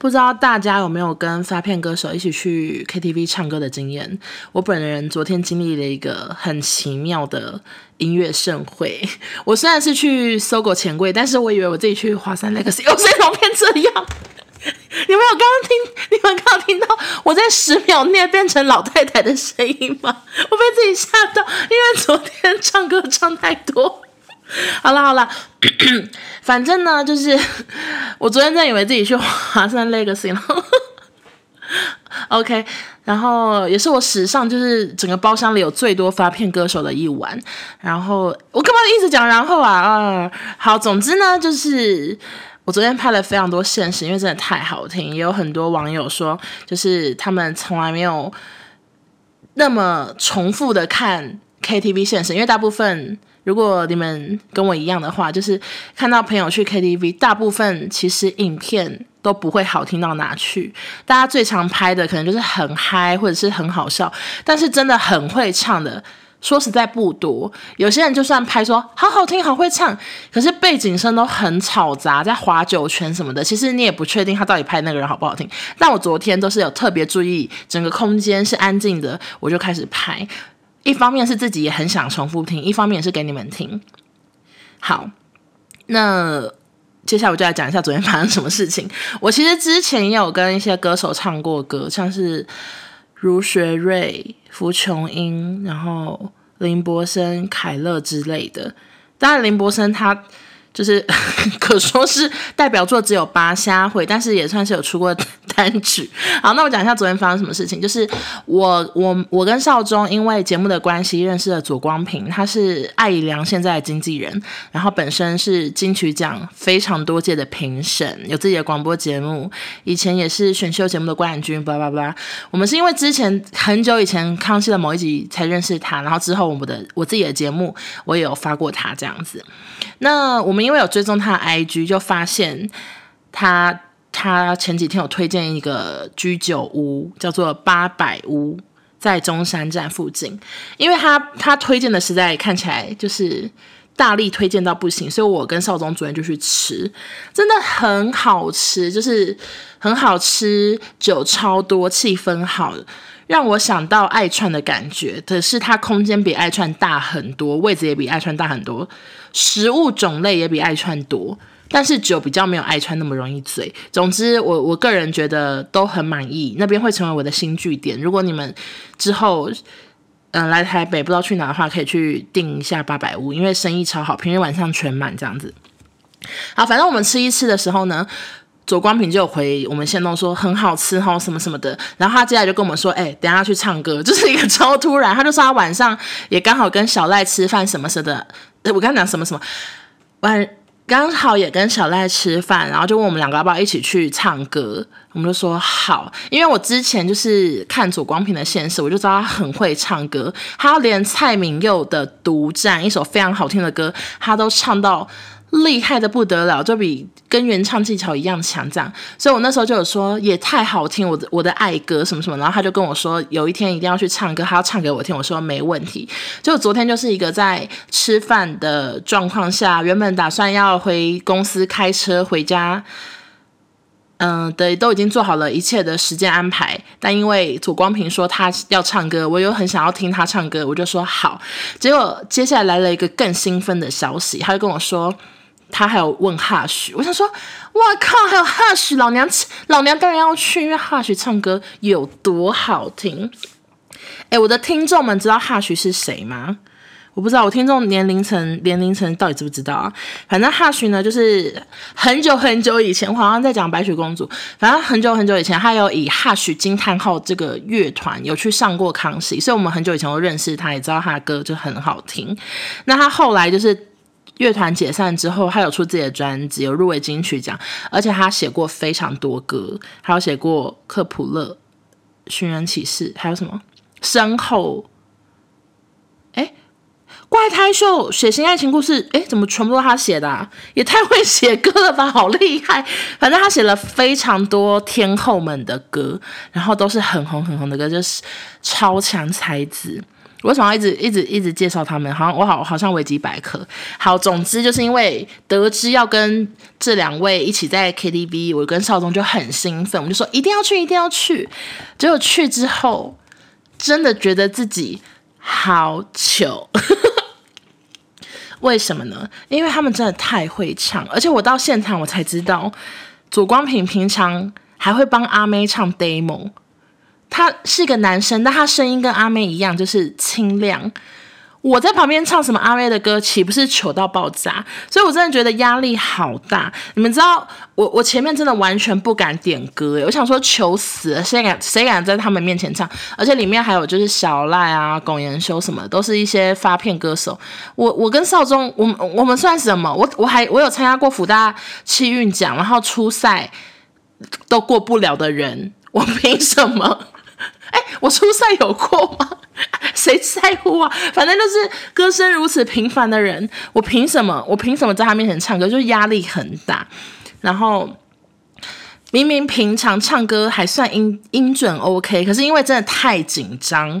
不知道大家有没有跟发片歌手一起去 KTV 唱歌的经验？我本人昨天经历了一个很奇妙的音乐盛会。我虽然是去搜狗钱柜，但是我以为我自己去华山 Legacy，我怎么变这样？你们有刚刚听？你们刚刚听到我在十秒内变成老太太的声音吗？我被自己吓到，因为昨天唱歌唱太多。好 了好了，反正呢，就是 我昨天真以为自己去华山 Legacy 了。OK，然后也是我史上就是整个包厢里有最多发片歌手的一晚。然后我干嘛一直讲然后啊啊？好，总之呢，就是我昨天拍了非常多现实，因为真的太好听。也有很多网友说，就是他们从来没有那么重复的看 KTV 现实，因为大部分。如果你们跟我一样的话，就是看到朋友去 KTV，大部分其实影片都不会好听到哪去。大家最常拍的可能就是很嗨或者是很好笑，但是真的很会唱的，说实在不多。有些人就算拍说好好听、好会唱，可是背景声都很吵杂，在划酒圈什么的，其实你也不确定他到底拍那个人好不好听。但我昨天都是有特别注意整个空间是安静的，我就开始拍。一方面是自己也很想重复听，一方面也是给你们听。好，那接下来我就来讲一下昨天发生什么事情。我其实之前也有跟一些歌手唱过歌，像是如学瑞、胡琼英，然后林柏森、凯乐之类的。当然，林柏森他。就是 可说是代表作只有八虾会，但是也算是有出过 单曲。好，那我讲一下昨天发生什么事情。就是我我我跟少宗因为节目的关系认识了左光平，他是艾怡良现在的经纪人，然后本身是金曲奖非常多届的评审，有自己的广播节目，以前也是选秀节目的冠军。巴拉巴，我们是因为之前很久以前康熙的某一集才认识他，然后之后我们的我自己的节目我也有发过他这样子。那我们。因为有追踪他的 IG，就发现他他前几天有推荐一个居酒屋，叫做八百屋，在中山站附近。因为他他推荐的实在看起来就是大力推荐到不行，所以我跟少宗主任就去吃，真的很好吃，就是很好吃，酒超多，气氛好，让我想到爱串的感觉。可是它空间比爱串大很多，位置也比爱串大很多。食物种类也比爱串多，但是酒比较没有爱串那么容易醉。总之我，我个人觉得都很满意，那边会成为我的新据点。如果你们之后嗯、来台北不知道去哪的话，可以去订一下八百屋，因为生意超好，平日晚上全满这样子。好，反正我们吃一吃的时候呢，左光平就有回我们限动说很好吃哈，什么什么的。然后他接下来就跟我们说，哎、等下去唱歌，就是一个超突然。他就说他晚上也刚好跟小赖吃饭什么什么的。我刚讲什么什么，晚刚好也跟小赖吃饭，然后就问我们两个要不要一起去唱歌，我们就说好，因为我之前就是看左光平的现实，我就知道他很会唱歌，他连蔡明佑的《独占》一首非常好听的歌，他都唱到。厉害的不得了，就比跟原唱技巧一样强，这样，所以我那时候就有说也太好听，我的我的爱歌什么什么，然后他就跟我说有一天一定要去唱歌，他要唱给我听，我说没问题。就昨天就是一个在吃饭的状况下，原本打算要回公司开车回家，嗯、对，都已经做好了一切的时间安排，但因为左光平说他要唱歌，我又很想要听他唱歌，我就说好。结果接下来来了一个更兴奋的消息，他就跟我说。他还有问哈许，我想说，哇靠，还有哈许，老娘老娘当然要去，因为哈许唱歌有多好听。哎，我的听众们知道哈许是谁吗？我不知道，我听众年龄层年龄层到底知不知道啊？反正哈许呢，就是很久很久以前，我好像在讲白雪公主。反正很久很久以前，他有以哈许惊叹号这个乐团有去上过康熙，所以我们很久以前都认识他，也知道他的歌就很好听。那他后来就是。乐团解散之后，他有出自己的专辑，有入围金曲奖，而且他写过非常多歌，还有写过《克卜勒》《寻人启事》，还有什么《身后》？哎，《怪胎秀》《血腥爱情故事》哎，怎么全部都他写的啊？也太会写歌了吧，好厉害！反正他写了非常多天后们的歌，然后都是很红很红的歌，就是超强才子。为什么要一直一直一直介绍他们？好像我好好像维基百科。好，总之就是因为得知要跟这两位一起在 KTV，我跟少宗就很兴奋，我们就说一定要去，一定要去。结果去之后，真的觉得自己好糗。为什么呢？因为他们真的太会唱，而且我到现场我才知道，左光平平常还会帮阿妹唱 demo。他是一个男生，但他声音跟阿妹一样，就是清亮。我在旁边唱什么阿妹的歌，岂不是糗到爆炸？所以我真的觉得压力好大。你们知道，我我前面真的完全不敢点歌，我想说求死，谁敢谁敢在他们面前唱？而且里面还有就是小赖啊、龚延修什么，都是一些发片歌手。我我跟少宗，我们我们算什么？我我还我有参加过福大气运奖，然后初赛都过不了的人，我凭什么？我初赛有过吗？谁在乎啊？反正就是歌声如此平凡的人，我凭什么？我凭什么在他面前唱歌？就压力很大。然后明明平常唱歌还算音音准 OK，可是因为真的太紧张，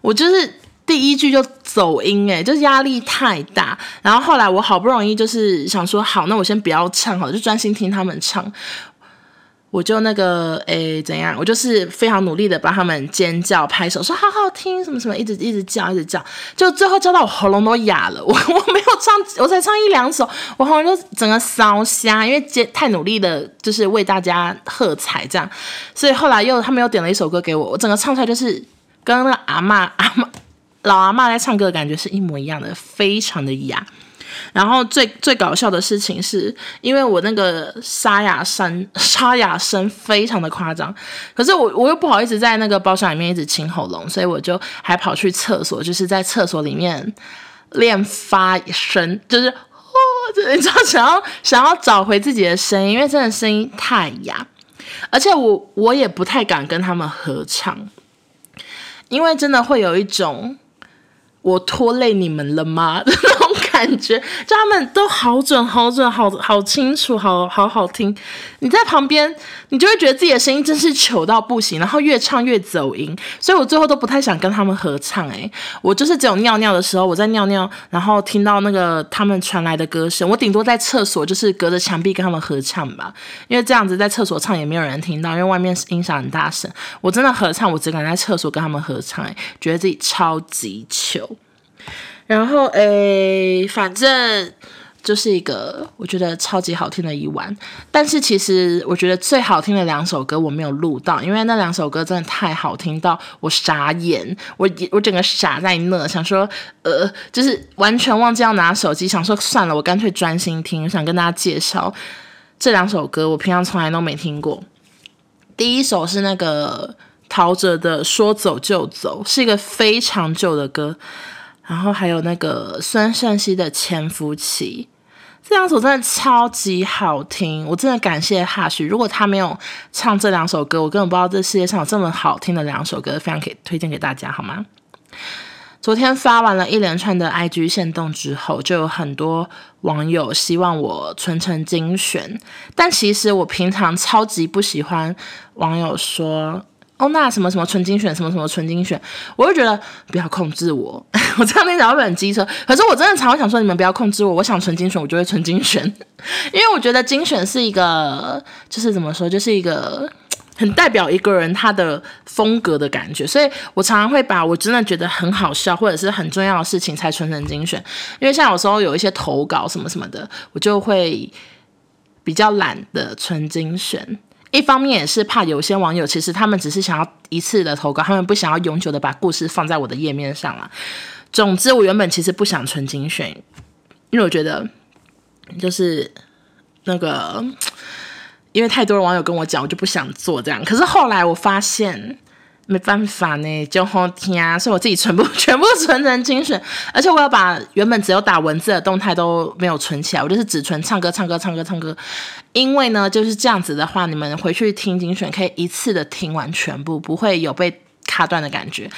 我就是第一句就走音，哎，就是压力太大。然后后来我好不容易就是想说，好，那我先不要唱好，就专心听他们唱。我就那个诶，怎样？我就是非常努力的帮他们尖叫、拍手，说好好听，什么什么，一直一直叫，一直叫，就最后叫到我喉咙都哑了。我我没有唱，我才唱一两首，我喉咙就整个烧瞎，因为尖太努力的，就是为大家喝彩这样。所以后来又他们又点了一首歌给我，我整个唱出来就是跟那个阿嬷阿嬷老阿嬷在唱歌的感觉是一模一样的，非常的哑。然后最最搞笑的事情是，因为我那个沙哑声沙哑声非常的夸张，可是我我又不好意思在那个包厢里面一直清喉咙，所以我就还跑去厕所，就是在厕所里面练发声，就是哦，你知道想要想要找回自己的声音，因为真的声音太哑，而且我我也不太敢跟他们合唱，因为真的会有一种我拖累你们了吗？感觉就他们都好准，好准，好好清楚，好好好听。你在旁边，你就会觉得自己的声音真是糗到不行，然后越唱越走音，所以我最后都不太想跟他们合唱。诶，我就是只有尿尿的时候，我在尿尿，然后听到那个他们传来的歌声，我顶多在厕所就是隔着墙壁跟他们合唱吧，因为这样子在厕所唱也没有人听到，因为外面音响很大声。我真的合唱，我只敢在厕所跟他们合唱，诶，觉得自己超级糗。然后诶，反正就是一个我觉得超级好听的一晚。但是其实我觉得最好听的两首歌我没有录到，因为那两首歌真的太好听到我傻眼，我我整个傻在那，想说呃，就是完全忘记要拿手机，想说算了，我干脆专心听。我想跟大家介绍这两首歌，我平常从来都没听过。第一首是那个陶喆的《说走就走》，是一个非常旧的歌。然后还有那个孙盛熙的《潜伏期》，这两首真的超级好听，我真的感谢 Hush，如果他没有唱这两首歌，我根本不知道这世界上有这么好听的两首歌，非常可以推荐给大家，好吗？昨天发完了一连串的 IG 限动之后，就有很多网友希望我存成精选，但其实我平常超级不喜欢网友说。哦，那什么什么纯精选，什么什么纯精选，我就觉得不要控制我，我这样听起来会很机车。可是我真的常常想说，你们不要控制我，我想纯精选，我就会纯精选，因为我觉得精选是一个，就是怎么说，就是一个很代表一个人他的风格的感觉。所以我常常会把我真的觉得很好笑或者是很重要的事情才纯成精选，因为像有时候有一些投稿什么什么的，我就会比较懒得纯精选。一方面也是怕有些网友其实他们只是想要一次的投稿，他们不想要永久的把故事放在我的页面上了。总之，我原本其实不想纯精选，因为我觉得就是那个，因为太多的网友跟我讲，我就不想做这样。可是后来我发现。没办法呢，就好听啊，所以我自己全部全部存成精选，而且我要把原本只有打文字的动态都没有存起来，我就是只存唱歌、唱歌、唱歌、唱歌。因为呢，就是这样子的话，你们回去听精选可以一次的听完全部，不会有被卡断的感觉。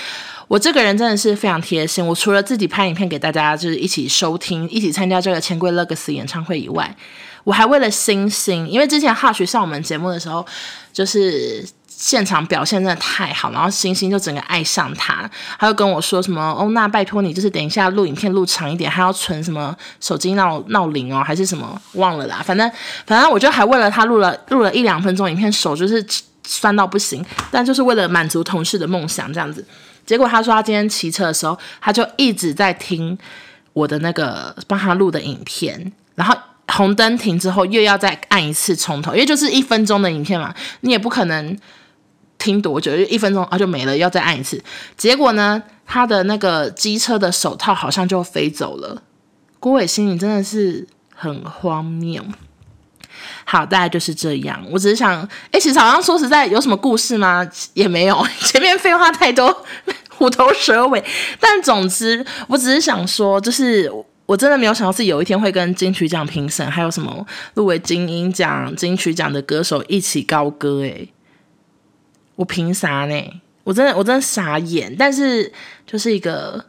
我这个人真的是非常贴心，我除了自己拍影片给大家，就是一起收听、一起参加这个钱柜 Legacy 演唱会以外，我还为了星星，因为之前 Hush 上我们节目的时候，就是。现场表现真的太好，然后星星就整个爱上他，他就跟我说什么哦，那拜托你就是等一下录影片录长一点，还要存什么手机闹闹铃哦，还是什么忘了啦，反正反正我就还为了他录了录了一两分钟影片，手就是酸到不行，但就是为了满足同事的梦想这样子。结果他说他今天骑车的时候，他就一直在听我的那个帮他录的影片，然后。红灯停之后，又要再按一次从头，因为就是一分钟的影片嘛，你也不可能听多久，就一分钟啊就没了，要再按一次。结果呢，他的那个机车的手套好像就飞走了。郭伟心里真的是很荒谬。好，大概就是这样。我只是想，哎、其实好像说实在，有什么故事吗？也没有，前面废话太多，虎头蛇尾。但总之，我只是想说，就是。我真的没有想到自己有一天会跟金曲奖评审，还有什么入围金音奖、金曲奖的歌手一起高歌诶，我凭啥呢？我真的我真的傻眼。但是就是一个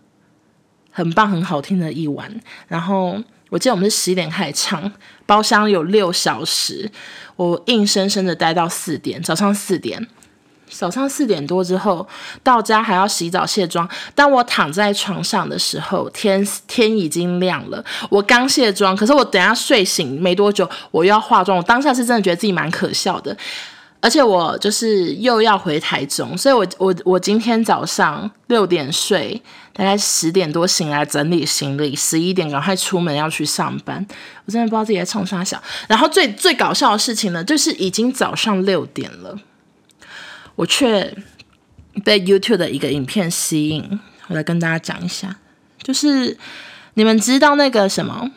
很棒、很好听的一晚。然后我记得我们是十一点开始唱，包厢有六小时，我硬生生的待到四点，早上四点。早上四点多之后到家，还要洗澡卸妆。当我躺在床上的时候，天天已经亮了。我刚卸妆，可是我等下睡醒没多久，我又要化妆。我当下是真的觉得自己蛮可笑的，而且我就是又要回台中，所以我我我今天早上六点睡，大概十点多醒来整理行李，十一点赶快出门要去上班。我真的不知道自己在冲啥小。然后最最搞笑的事情呢，就是已经早上六点了。我却被 YouTube 的一个影片吸引，我来跟大家讲一下，就是你们知道那个什么，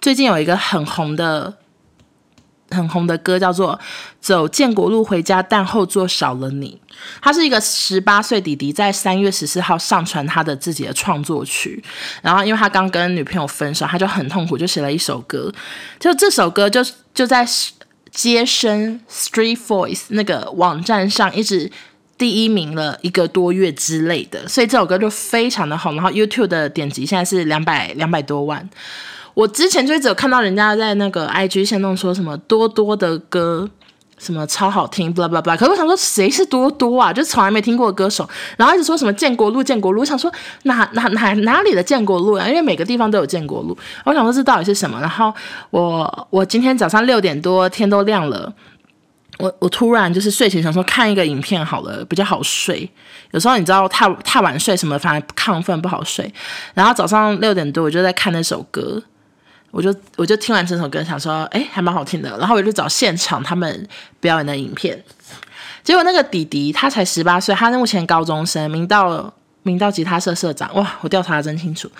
最近有一个很红的、很红的歌，叫做《走建国路回家，但后座少了你》。他是一个十八岁弟弟，在三月十四号上传他的自己的创作曲，然后因为他刚跟女朋友分手，他就很痛苦，就写了一首歌。就这首歌就就在。街声 Street Voice 那个网站上一直第一名了一个多月之类的，所以这首歌就非常的红。然后 YouTube 的点击现在是两百两百多万。我之前就一直有看到人家在那个 IG 线动说什么多多的歌。什么超好听，blah blah blah。可是我想说，谁是多多啊？就从来没听过歌手，然后一直说什么建国路，建国路。我想说哪哪哪哪里的建国路啊？因为每个地方都有建国路。我想说这到底是什么？然后我我今天早上六点多天都亮了，我我突然就是睡前想说看一个影片好了，比较好睡。有时候你知道太太晚睡什么，反而亢奋不好睡。然后早上六点多我就在看那首歌。我就我就听完这首歌，想说，哎，还蛮好听的。然后我就找现场他们表演的影片，结果那个弟弟他才十八岁，他目前高中生，明道明道吉他社社长。哇，我调查的真清楚。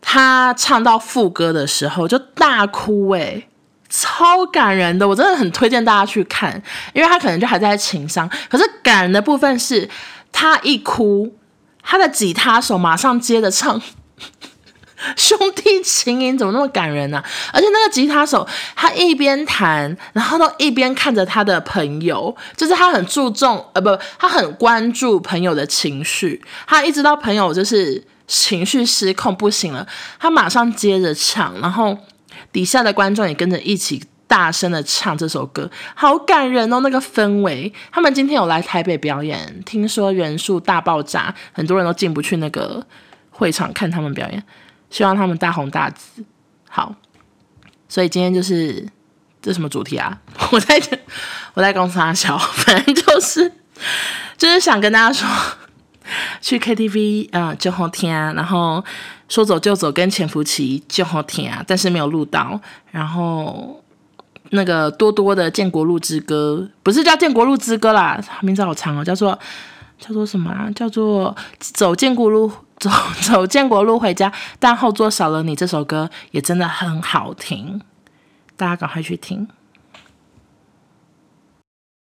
他唱到副歌的时候就大哭，哎，超感人的。我真的很推荐大家去看，因为他可能就还在情伤。可是感人的部分是，他一哭，他的吉他手马上接着唱。兄弟情谊怎么那么感人呢、而且那个吉他手，他一边弹，然后都一边看着他的朋友，就是他很注重，呃，不，他很关注朋友的情绪。他一直到朋友就是情绪失控不行了，他马上接着唱，然后底下的观众也跟着一起大声的唱这首歌，好感人哦，那个氛围。他们今天有来台北表演，听说人数大爆炸，很多人都进不去那个会场看他们表演。希望他们大红大紫，好。所以今天就是这什么主题啊？我在我在公司阿小，反正就是就是想跟大家说，去 KTV 啊、呃、就好听啊，然后说走就走跟潜伏期就好听啊，但是没有录到。然后那个多多的《建国路之歌》不是叫《建国路之歌》啦，名字好长哦，叫做叫做什么啊？叫做走建国路。走 走建国路回家，但后座少了你。这首歌也真的很好听，大家赶快去听。